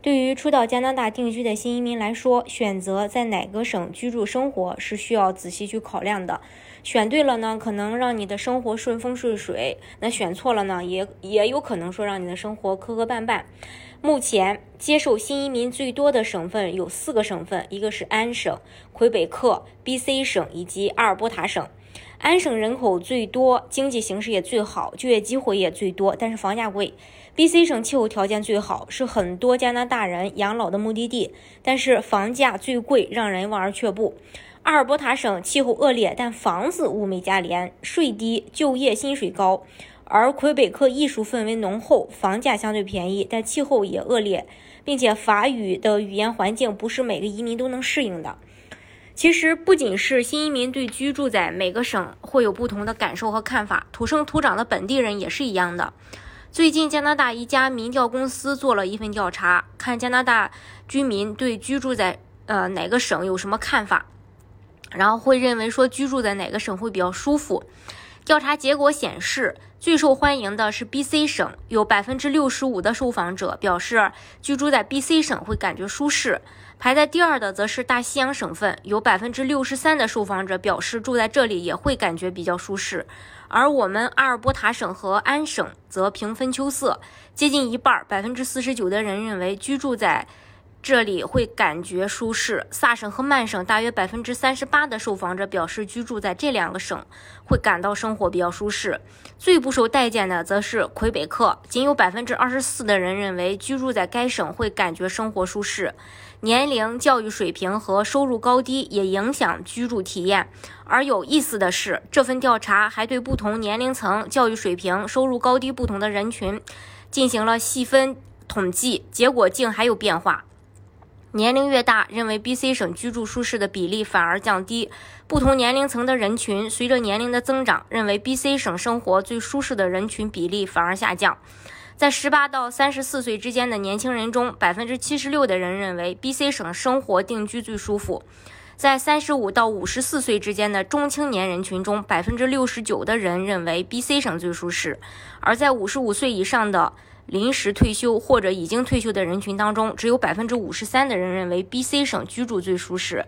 对于初到加拿大定居的新移民来说，选择在哪个省居住生活是需要仔细去考量的。选对了呢，可能让你的生活顺风顺水；那选错了呢，也也有可能说让你的生活磕磕绊绊。目前接受新移民最多的省份有四个省份，一个是安省、魁北克、B.C 省以及阿尔伯塔省。安省人口最多，经济形势也最好，就业机会也最多，但是房价贵。B.C 省气候条件最好，是很多加拿大人养老的目的地，但是房价最贵，让人望而却步。阿尔伯塔省气候恶劣，但房子物美价廉，税低，就业薪水高；而魁北克艺术氛围浓厚，房价相对便宜，但气候也恶劣，并且法语的语言环境不是每个移民都能适应的。其实，不仅是新移民对居住在每个省会有不同的感受和看法，土生土长的本地人也是一样的。最近，加拿大一家民调公司做了一份调查，看加拿大居民对居住在呃哪个省有什么看法。然后会认为说居住在哪个省会比较舒服？调查结果显示，最受欢迎的是 B.C 省，有百分之六十五的受访者表示居住在 B.C 省会感觉舒适。排在第二的则是大西洋省份，有百分之六十三的受访者表示住在这里也会感觉比较舒适。而我们阿尔伯塔省和安省则平分秋色，接近一半，百分之四十九的人认为居住在。这里会感觉舒适。萨省和曼省大约百分之三十八的受访者表示，居住在这两个省会感到生活比较舒适。最不受待见的则是魁北克，仅有百分之二十四的人认为居住在该省会感觉生活舒适。年龄、教育水平和收入高低也影响居住体验。而有意思的是，这份调查还对不同年龄层、教育水平、收入高低不同的人群进行了细分统计，结果竟还有变化。年龄越大，认为 B.C 省居住舒适的比例反而降低。不同年龄层的人群随着年龄的增长，认为 B.C 省生活最舒适的人群比例反而下降。在十八到三十四岁之间的年轻人中，百分之七十六的人认为 B.C 省生活定居最舒服。在三十五到五十四岁之间的中青年人群中，百分之六十九的人认为 B.C 省最舒适。而在五十五岁以上的。临时退休或者已经退休的人群当中，只有百分之五十三的人认为 B.C 省居住最舒适。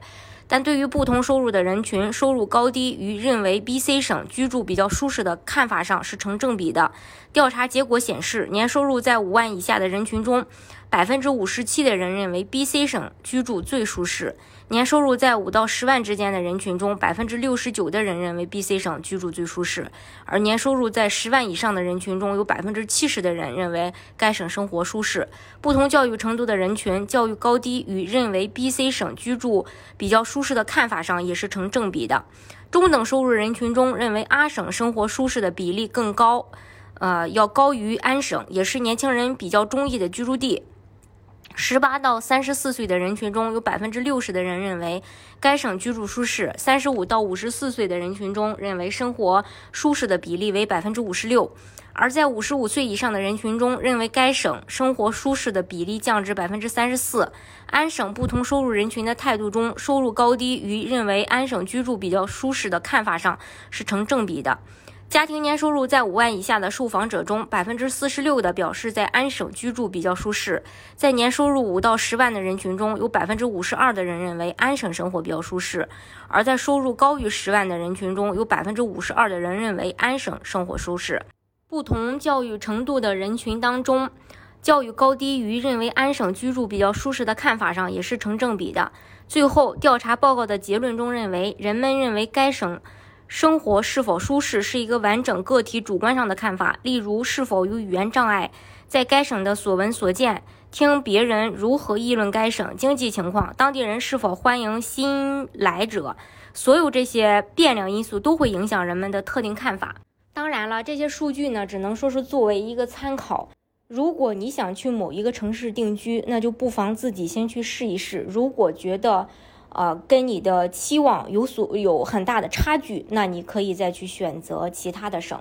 但对于不同收入的人群，收入高低与认为 B.C 省居住比较舒适的看法上是成正比的。调查结果显示，年收入在五万以下的人群中，百分之五十七的人认为 B.C 省居住最舒适。年收入在五到十万之间的人群中，百分之六十九的人认为 B.C 省居住最舒适，而年收入在十万以上的人群中，有百分之七十的人认为该省生活舒适。不同教育程度的人群，教育高低与认为 B.C 省居住比较舒舒适的看法上也是成正比的。中等收入人群中，认为阿省生活舒适的比例更高，呃，要高于安省，也是年轻人比较中意的居住地。十八到三十四岁的人群中有百分之六十的人认为该省居住舒适，三十五到五十四岁的人群中认为生活舒适的比例为百分之五十六，而在五十五岁以上的人群中认为该省生活舒适的比例降至百分之三十四。安省不同收入人群的态度中，收入高低与认为安省居住比较舒适的看法上是成正比的。家庭年收入在五万以下的受访者中，百分之四十六的表示在安省居住比较舒适。在年收入五到十万的人群中，有百分之五十二的人认为安省生活比较舒适；而在收入高于十万的人群中，有百分之五十二的人认为安省生活舒适。不同教育程度的人群当中，教育高低与认为安省居住比较舒适的看法上也是成正比的。最后，调查报告的结论中认为，人们认为该省。生活是否舒适是一个完整个体主观上的看法，例如是否有语言障碍，在该省的所闻所见，听别人如何议论该省经济情况，当地人是否欢迎新来者，所有这些变量因素都会影响人们的特定看法。当然了，这些数据呢，只能说是作为一个参考。如果你想去某一个城市定居，那就不妨自己先去试一试。如果觉得，呃，跟你的期望有所有很大的差距，那你可以再去选择其他的省。